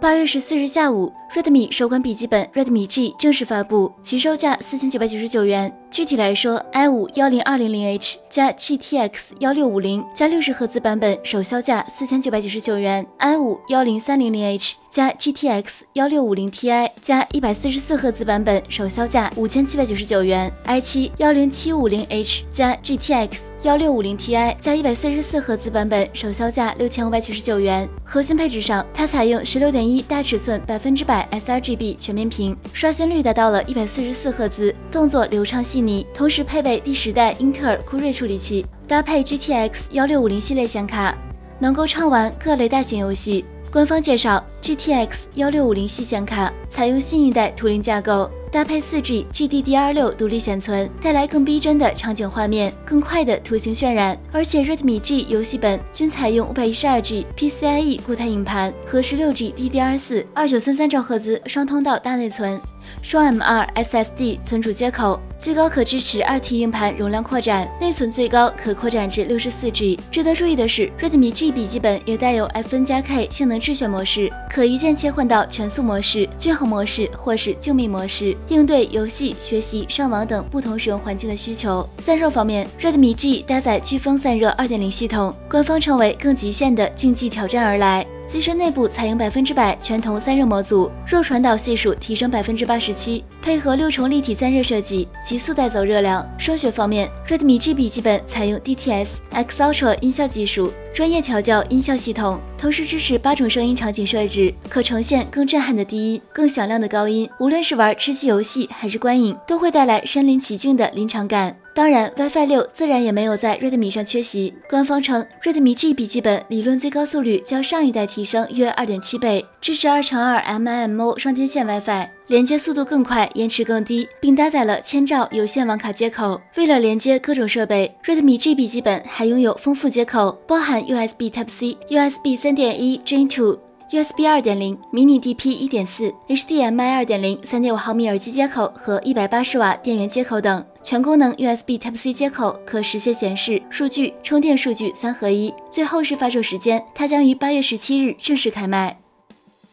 八月十四日下午，Redmi 首款笔记本 Redmi G 正式发布，其售价四千九百九十九元。具体来说，i 五幺零二零零 H 加 GTX 幺六五零加六十赫兹版本首销价四千九百九十九元，i 五幺零三零零 H 加 GTX 幺六五零 Ti 加一百四十四赫兹版本首销价五千七百九十九元，i 七幺零七五零 H 加 GTX 幺六五零 Ti 加一百四十四赫兹版本首销价六千五百九十九元。核心配置上，它采用十六点一大尺寸百分之百 sRGB 全面屏，刷新率达到了一百四十四赫兹，动作流畅细腻。同时配备第十代英特尔酷睿处理器，搭配 GTX 幺六五零系列显卡，能够畅玩各类大型游戏。官方介绍，GTX 幺六五零系显卡采用新一代图灵架构，搭配四 G GDDR6 独立显存，带来更逼真的场景画面，更快的图形渲染。而且 Redmi G 游戏本均采用五百一十二 G PCIe 固态硬盘和十六 G DDR4 二九三三兆赫兹双通道大内存。双 M2 SSD 存储接口，最高可支持二 T 硬盘容量扩展，内存最高可扩展至六十四 G。值得注意的是，Redmi G 笔记本也带有 FN 加 K 性能智选模式，可一键切换到全速模式、均衡模式或是静谧模式，应对游戏、学习、上网等不同使用环境的需求。散热方面，Redmi G 搭载飓风散热2.0系统，官方称为更极限的竞技挑战而来。机身内部采用百分之百全铜散热模组，弱传导系数提升百分之八十七，配合六重立体散热设计，急速带走热量。声学方面，Redmi G 笔记本采用 DTS X Ultra 音效技术，专业调教音效系统，同时支持八种声音场景设置，可呈现更震撼的低音、更响亮的高音。无论是玩吃鸡游戏还是观影，都会带来身临其境的临场感。当然，WiFi 六自然也没有在 Redmi 上缺席。官方称，Redmi G 笔记本理论最高速率较上一代提升约二点七倍，支持二乘二 MIMO 双天线 WiFi，连接速度更快，延迟更低，并搭载了千兆有线网卡接口。为了连接各种设备，Redmi G 笔记本还拥有丰富接口，包含 USB Type C、USB 三点一 Gen 2。USB 二点零、迷你 DP 一点四、HDMI 二点零、三点五毫米耳机接口和一百八十瓦电源接口等全功能 USB Type C 接口，可实现显示、数据、充电数据三合一。最后是发售时间，它将于八月十七日正式开卖。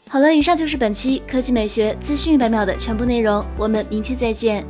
好了，以上就是本期科技美学资讯一百秒的全部内容，我们明天再见。